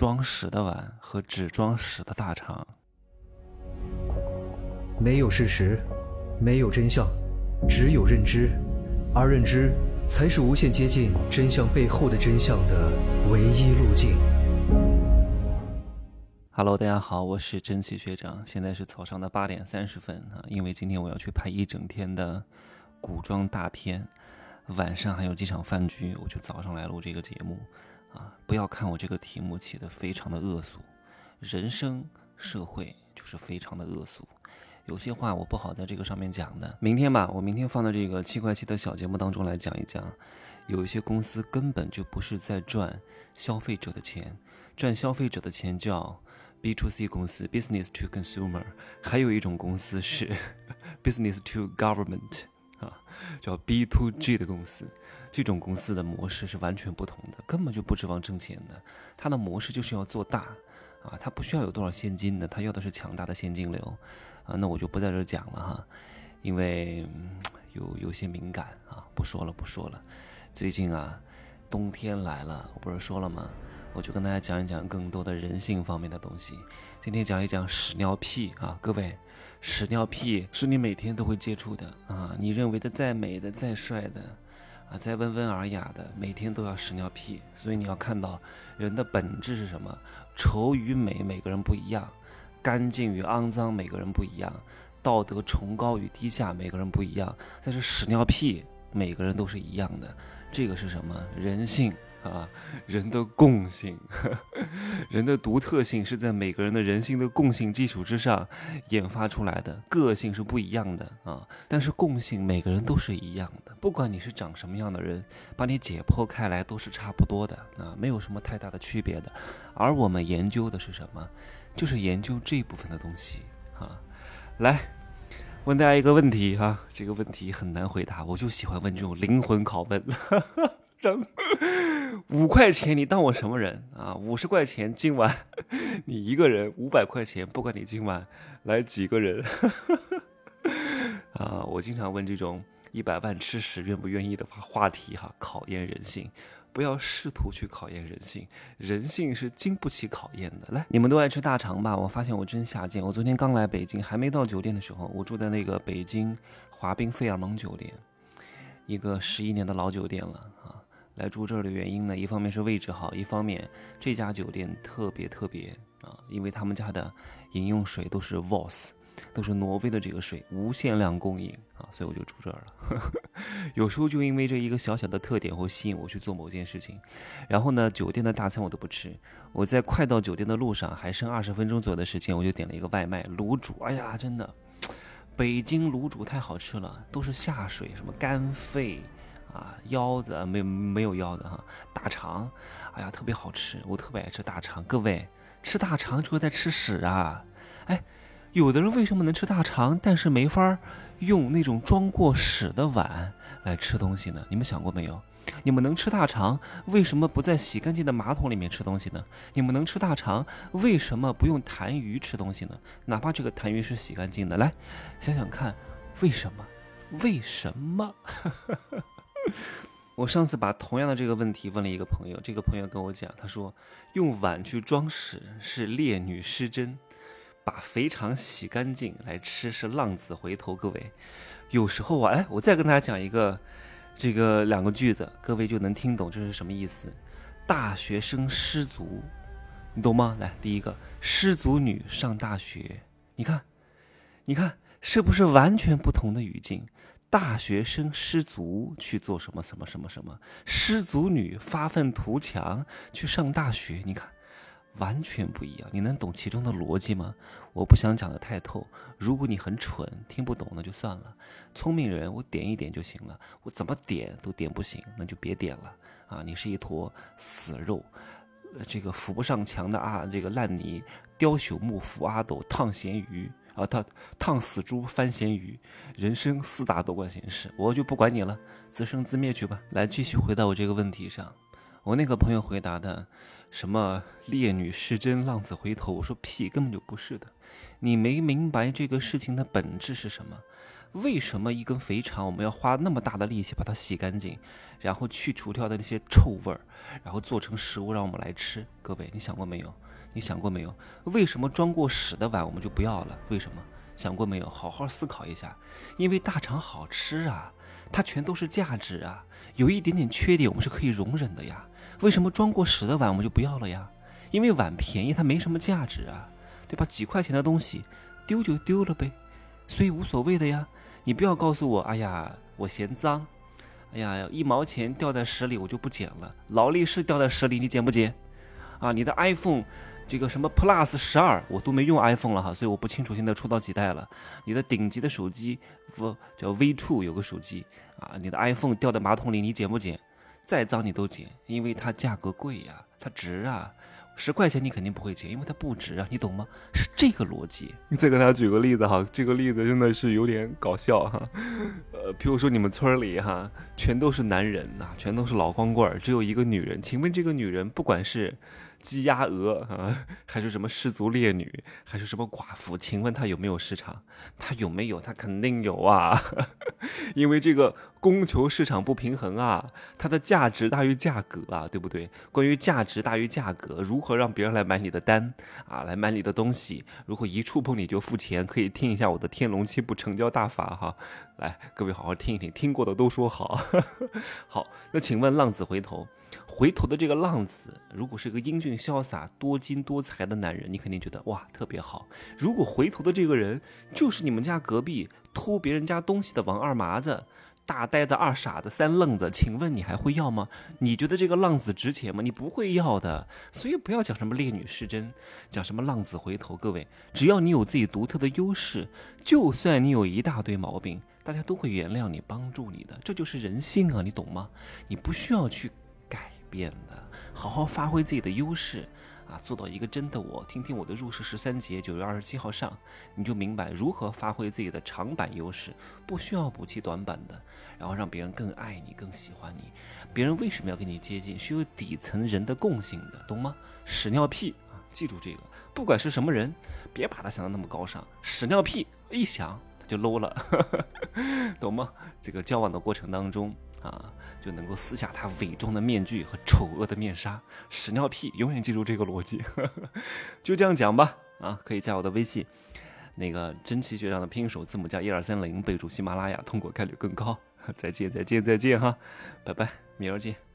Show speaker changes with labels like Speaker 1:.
Speaker 1: 装屎的碗和只装屎的大肠。
Speaker 2: 没有事实，没有真相，只有认知，而认知才是无限接近真相背后的真相的唯一路径。
Speaker 1: Hello，大家好，我是真奇学长，现在是早上的八点三十分啊，因为今天我要去拍一整天的古装大片，晚上还有几场饭局，我就早上来录这个节目。啊，不要看我这个题目起的非常的恶俗，人生社会就是非常的恶俗，有些话我不好在这个上面讲的。明天吧，我明天放到这个七块七的小节目当中来讲一讲，有一些公司根本就不是在赚消费者的钱，赚消费者的钱叫 B to C 公司 （Business to Consumer），还有一种公司是 Business to Government。啊，叫 B to G 的公司，这种公司的模式是完全不同的，根本就不指望挣钱的。它的模式就是要做大，啊，它不需要有多少现金的，它要的是强大的现金流，啊，那我就不在这讲了哈，因为有有些敏感啊，不说了不说了。最近啊，冬天来了，我不是说了吗？我就跟大家讲一讲更多的人性方面的东西。今天讲一讲屎尿屁啊，各位。屎尿屁是你每天都会接触的啊！你认为的再美的、再帅的，啊，再温文尔雅的，每天都要屎尿屁。所以你要看到人的本质是什么？丑与美，每个人不一样；干净与肮脏，每个人不一样；道德崇高与低下，每个人不一样。但是屎尿屁，每个人都是一样的。这个是什么？人性。啊，人的共性呵，人的独特性是在每个人的人性的共性基础之上研发出来的，个性是不一样的啊。但是共性每个人都是一样的，不管你是长什么样的人，把你解剖开来都是差不多的啊，没有什么太大的区别的。而我们研究的是什么？就是研究这部分的东西啊。来，问大家一个问题哈，这个问题很难回答，我就喜欢问这种灵魂拷问。让五块钱，你当我什么人啊？五十块钱今晚你一个人，五百块钱不管你今晚来几个人 啊！我经常问这种一百万吃屎愿不愿意的话话题哈，考验人性，不要试图去考验人性，人性是经不起考验的。来，你们都爱吃大肠吧？我发现我真下贱，我昨天刚来北京，还没到酒店的时候，我住在那个北京华彬费尔蒙酒店，一个十一年的老酒店了啊。来住这儿的原因呢，一方面是位置好，一方面这家酒店特别特别啊，因为他们家的饮用水都是 Voss 都是挪威的这个水，无限量供应啊，所以我就住这儿了。有时候就因为这一个小小的特点会吸引我去做某件事情。然后呢，酒店的大餐我都不吃，我在快到酒店的路上还剩二十分钟左右的时间，我就点了一个外卖卤煮。哎呀，真的，北京卤煮太好吃了，都是下水，什么干肺。啊，腰子没没有腰子哈，大肠，哎呀，特别好吃，我特别爱吃大肠。各位吃大肠就是在吃屎啊！哎，有的人为什么能吃大肠，但是没法用那种装过屎的碗来吃东西呢？你们想过没有？你们能吃大肠，为什么不在洗干净的马桶里面吃东西呢？你们能吃大肠，为什么不用痰盂吃东西呢？哪怕这个痰盂是洗干净的，来想想看，为什么？为什么？我上次把同样的这个问题问了一个朋友，这个朋友跟我讲，他说用碗去装屎是烈女失贞，把肥肠洗干净来吃是浪子回头。各位，有时候啊，哎，我再跟大家讲一个这个两个句子，各位就能听懂这是什么意思。大学生失足，你懂吗？来，第一个失足女上大学，你看，你看是不是完全不同的语境？大学生失足去做什么什么什么什么，失足女发愤图强去上大学，你看，完全不一样。你能懂其中的逻辑吗？我不想讲的太透。如果你很蠢，听不懂那就算了。聪明人，我点一点就行了。我怎么点都点不行，那就别点了啊！你是一坨死肉，这个扶不上墙的啊，这个烂泥，雕朽木扶阿斗，烫咸鱼。啊，他烫死猪翻咸鱼，人生四大多管闲事，我就不管你了，自生自灭去吧。来，继续回到我这个问题上，我那个朋友回答的，什么烈女失贞，浪子回头，我说屁，根本就不是的，你没明白这个事情的本质是什么。为什么一根肥肠我们要花那么大的力气把它洗干净，然后去除掉的那些臭味儿，然后做成食物让我们来吃？各位，你想过没有？你想过没有？为什么装过屎的碗我们就不要了？为什么？想过没有？好好思考一下。因为大肠好吃啊，它全都是价值啊，有一点点缺点我们是可以容忍的呀。为什么装过屎的碗我们就不要了呀？因为碗便宜，它没什么价值啊，对吧？几块钱的东西丢就丢了呗，所以无所谓的呀。你不要告诉我，哎呀，我嫌脏，哎呀，一毛钱掉在屎里我就不捡了。劳力士掉在屎里你捡不捡？啊，你的 iPhone，这个什么 Plus 十二我都没用 iPhone 了哈，所以我不清楚现在出到几代了。你的顶级的手机不叫 V two 有个手机啊，你的 iPhone 掉在马桶里你捡不捡？再脏你都捡，因为它价格贵呀，它值啊。十块钱你肯定不会捡，因为它不值啊，你懂吗？是这个逻辑。你再给大家举个例子哈，这个例子真的是有点搞笑哈。呃，譬如说你们村里哈，全都是男人呐，全都是老光棍，只有一个女人。请问这个女人，不管是鸡鸭鹅啊，还是什么氏族烈女，还是什么寡妇，请问他有没有市场？他有没有？他肯定有啊，因为这个供求市场不平衡啊，它的价值大于价格啊，对不对？关于价值大于价格，如何让别人来买你的单啊，来买你的东西？如果一触碰你就付钱，可以听一下我的《天龙七部成交大法》哈。来，各位好好听一听，听过的都说好。好，那请问浪子回头。回头的这个浪子，如果是个英俊潇洒、多金多才的男人，你肯定觉得哇特别好。如果回头的这个人就是你们家隔壁偷别人家东西的王二麻子、大呆子、二傻子、三愣子，请问你还会要吗？你觉得这个浪子值钱吗？你不会要的。所以不要讲什么烈女失贞，讲什么浪子回头。各位，只要你有自己独特的优势，就算你有一大堆毛病，大家都会原谅你、帮助你的。这就是人性啊，你懂吗？你不需要去改。变的，好好发挥自己的优势啊，做到一个真的我。听听我的入世十三节，九月二十七号上，你就明白如何发挥自己的长板优势，不需要补齐短板的，然后让别人更爱你、更喜欢你。别人为什么要跟你接近？是有底层人的共性的，懂吗？屎尿屁啊，记住这个，不管是什么人，别把他想的那么高尚。屎尿屁一想他就 low 了，懂吗？这个交往的过程当中。啊，就能够撕下他伪装的面具和丑恶的面纱。屎尿屁，永远记住这个逻辑。就这样讲吧。啊，可以加我的微信，那个真奇学长的拼音首字母加一二三零，备注喜马拉雅，通过概率更高。再见，再见，再见哈，拜拜，明儿见。